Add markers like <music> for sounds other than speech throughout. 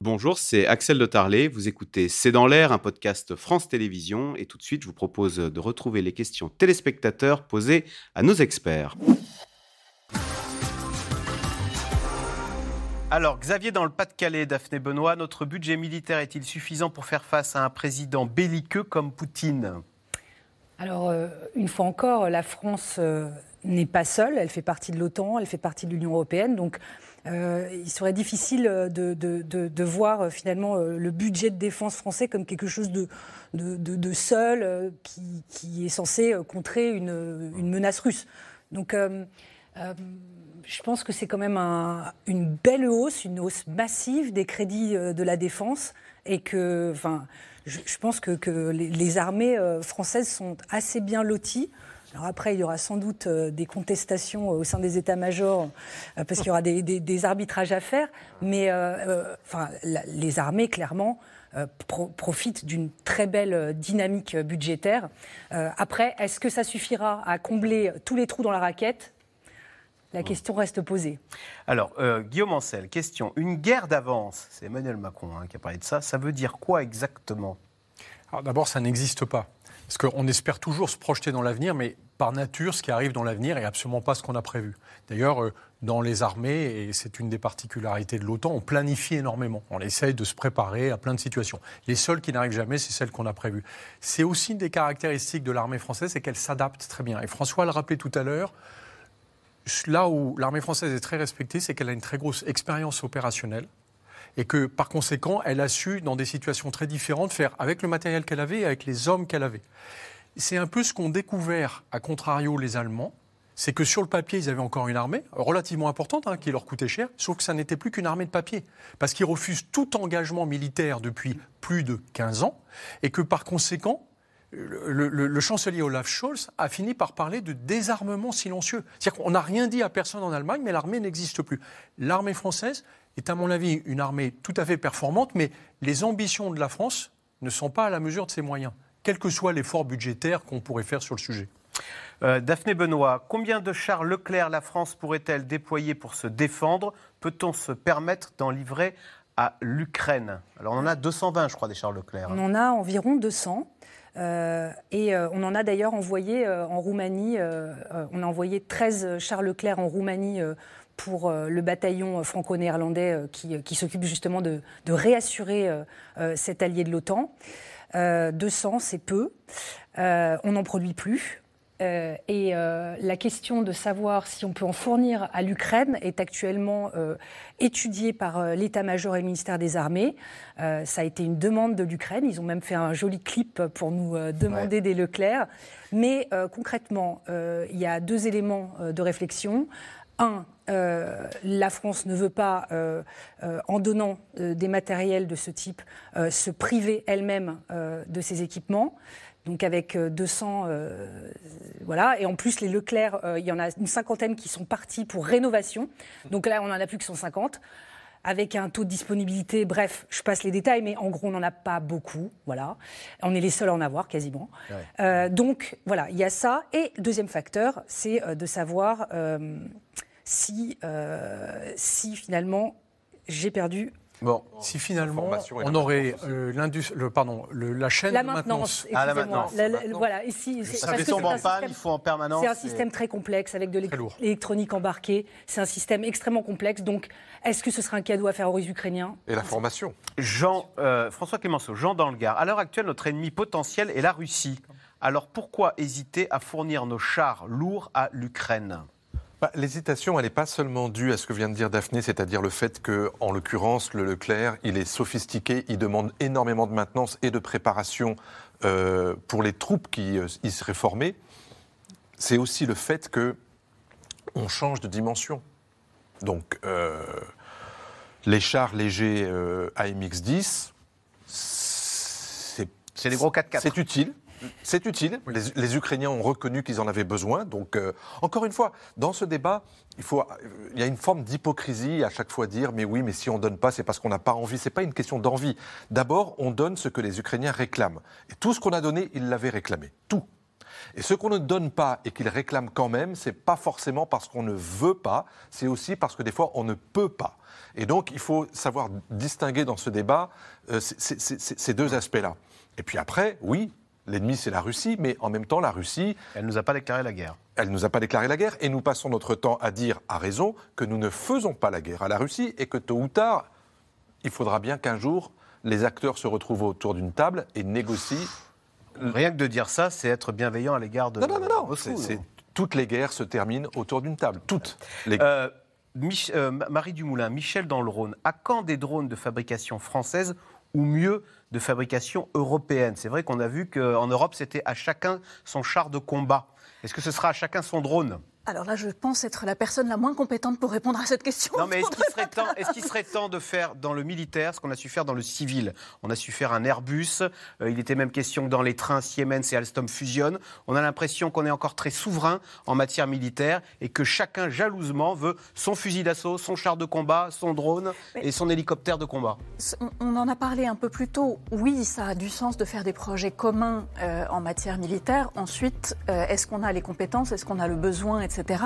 Bonjour, c'est Axel de Tarlet. Vous écoutez C'est dans l'air, un podcast France Télévisions. Et tout de suite, je vous propose de retrouver les questions téléspectateurs posées à nos experts. Alors, Xavier, dans le Pas-de-Calais, Daphné Benoît, notre budget militaire est-il suffisant pour faire face à un président belliqueux comme Poutine? Alors, euh, une fois encore, la France euh, n'est pas seule. Elle fait partie de l'OTAN, elle fait partie de l'Union européenne. Donc, euh, il serait difficile de, voir euh, finalement euh, le budget de défense français comme quelque chose de, seul qui, qui, est censé contrer une, une menace russe. Donc, je pense que c'est quand même un, une belle hausse, une hausse massive des crédits de la défense et que, enfin, je, pense que, les, armées françaises sont assez bien loties. Alors après, il y aura sans doute euh, des contestations au sein des états-majors, euh, parce qu'il y aura des, des, des, arbitrages à faire, mais euh, enfin, la, les armées, clairement, pro profitent d'une très belle dynamique budgétaire. après, est-ce que ça suffira à combler tous les trous dans la raquette? La question reste posée. Alors, euh, Guillaume Ancel, question. Une guerre d'avance, c'est Emmanuel Macron hein, qui a parlé de ça, ça veut dire quoi exactement? Alors d'abord, ça n'existe pas. Parce qu'on espère toujours se projeter dans l'avenir, mais par nature, ce qui arrive dans l'avenir n'est absolument pas ce qu'on a prévu. D'ailleurs, euh, dans les armées, et c'est une des particularités de l'OTAN, on planifie énormément. On essaye de se préparer à plein de situations. Les seules qui n'arrivent jamais, c'est celles qu'on a prévues. C'est aussi une des caractéristiques de l'armée française, c'est qu'elle s'adapte très bien. Et François le rappelait tout à l'heure, là où l'armée française est très respectée, c'est qu'elle a une très grosse expérience opérationnelle et que par conséquent, elle a su, dans des situations très différentes, faire avec le matériel qu'elle avait et avec les hommes qu'elle avait. C'est un peu ce qu'ont découvert, à contrario, les Allemands, c'est que sur le papier, ils avaient encore une armée relativement importante, hein, qui leur coûtait cher, sauf que ça n'était plus qu'une armée de papier, parce qu'ils refusent tout engagement militaire depuis plus de 15 ans, et que par conséquent, le, le, le, chancelier Olaf Scholz a fini par parler de désarmement silencieux. C'est-à-dire qu'on n'a rien dit à personne en Allemagne, mais l'armée n'existe plus. L'armée française est, à mon avis, une armée tout à fait performante, mais les ambitions de la France ne sont pas à la mesure de ses moyens, quel que soit l'effort budgétaire qu'on pourrait faire sur le sujet. Euh, Daphné Benoît, combien de chars Leclerc la France pourrait-elle déployer pour se défendre? Peut-on se permettre d'en livrer à l'Ukraine? Alors on en a 220, je crois, des chars Leclerc. On en a environ 200. Euh, et euh, on en a d'ailleurs envoyé en Roumanie, on a envoyé 13 chars Leclerc en Roumanie pour le bataillon franco-néerlandais qui, qui s'occupe justement de, de réassurer cet allié de l'OTAN. 200, c'est peu. on n'en produit plus. Euh, et euh, la question de savoir si on peut en fournir à l'Ukraine est actuellement euh, étudiée par l'état-major et le ministère des Armées. ça a été une demande de l'Ukraine. Ils ont même fait un joli clip pour nous demander ouais. des Leclerc. Mais concrètement, il y a deux éléments de réflexion. Un, euh, la France ne veut pas, euh, euh, en donnant des matériels de ce type, se priver elle-même de ses équipements. Donc avec 200, voilà. Et en plus, les Leclerc, il y en a une cinquantaine qui sont partis pour rénovation. Donc là, on en a plus que 150 avec un taux de disponibilité, bref, je passe les détails, mais en gros, on n'en a pas beaucoup, voilà. On est les seuls à en avoir quasiment. Ouais. Euh, donc voilà, il y a ça. Et deuxième facteur, c'est de savoir euh, si, euh, si finalement j'ai perdu Bon, si finalement on aurait euh, le, pardon, le, la chaîne la de maintenance. Ah, la maintenance. La, la, voilà, ici, ça fait tombe en panne, il faut en permanence. C'est un système très complexe avec de l'électronique embarquée. C'est un système extrêmement complexe. Donc, est-ce que ce serait un cadeau à faire aux Russes ukrainiens? Et la formation. Jean, euh, François Clémenceau, Jean dans le Gard. À l'heure actuelle, notre ennemi potentiel est la Russie. Alors pourquoi hésiter à fournir nos chars lourds à l'Ukraine? Bah, L'hésitation, elle n'est pas seulement due à ce que vient de dire Daphné, c'est-à-dire le fait que, en l'occurrence, le Leclerc, il est sophistiqué, il demande énormément de maintenance et de préparation euh, pour les troupes qui euh, y seraient formées. C'est aussi le fait que on change de dimension. Donc, euh, les chars légers euh, AMX-10, c'est des gros 4x4. C'est utile. C'est utile. Les, les, Ukrainiens ont reconnu qu'ils en avaient besoin. Donc, euh, encore une fois, dans ce débat, il, faut, il y a une forme d'hypocrisie à chaque fois dire mais oui, mais si on donne pas, c'est parce qu'on n'a pas envie. C'est pas une question d'envie. D'abord, on donne ce que les Ukrainiens réclament. Et tout ce qu'on a donné, ils l'avaient réclamé. Tout. Et ce qu'on ne donne pas et qu'ils réclament quand même, c'est pas forcément parce qu'on ne veut pas, c'est aussi parce que des fois on ne peut pas. Et donc, il faut savoir distinguer dans ce débat euh, ces- ces- ces ces deux aspects-là. Et puis après, oui, l'ennemi, c'est la Russie, mais en même temps, la Russie, Elle ne nous a pas déclaré la guerre. elle ne nous a pas déclaré la guerre et nous passons notre temps à dire, à raison, que nous ne faisons pas la guerre à la Russie et que tôt ou tard, il faudra bien qu'un jour, les acteurs se retrouvent autour d'une table et négocient. Rien que de dire ça, c'est être bienveillant à l'égard de. Non, non, non, non. Moscou, toutes les guerres se terminent autour d'une table. Toutes. Les... Euh, Mich- euh, Marie Dumoulin, Michel dans le Rhône, à quand des drones de fabrication française ou mieux de fabrication européenne C'est vrai qu'on a vu qu'en Europe, c'était à chacun son char de combat. Est-ce que ce sera à chacun son drone? Alors là, je pense être la personne la moins compétente pour répondre à cette question. Non, <laughs> mais est-ce qu'il serait, temps- serait de faire dans le militaire ce qu'on a su faire dans le civil? On a su faire un Airbus. euh, il était même question que dans les trains Siemens et Alstom fusionnent. On a l'impression qu'on est encore très souverain en matière militaire et que chacun jalousement veut son fusil d'assaut, son char de combat, son drone Mais- et son hélicoptère de combat. On- en a parlé un peu plus tôt. Oui, ça a du sens de faire des projets communs euh, en matière militaire. Ensuite, euh, est-ce qu'on a les compétences, est-ce qu'on a le besoin,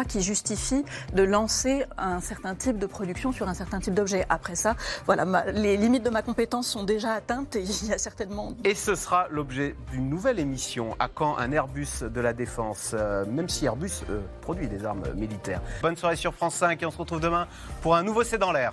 qui justifient de lancer un certain type de production sur un certain type d'objet Après ça, voilà, les limites de ma compétence sont déjà atteintes et <laughs> il y a certainement Et ce sera l'objet d'une nouvelle émission. À quand un Airbus de la défense euh, Même si Airbus euh, produit des armes militaires. Bonne soirée sur France 5 et on se retrouve demain pour un nouveau C'est dans l'air.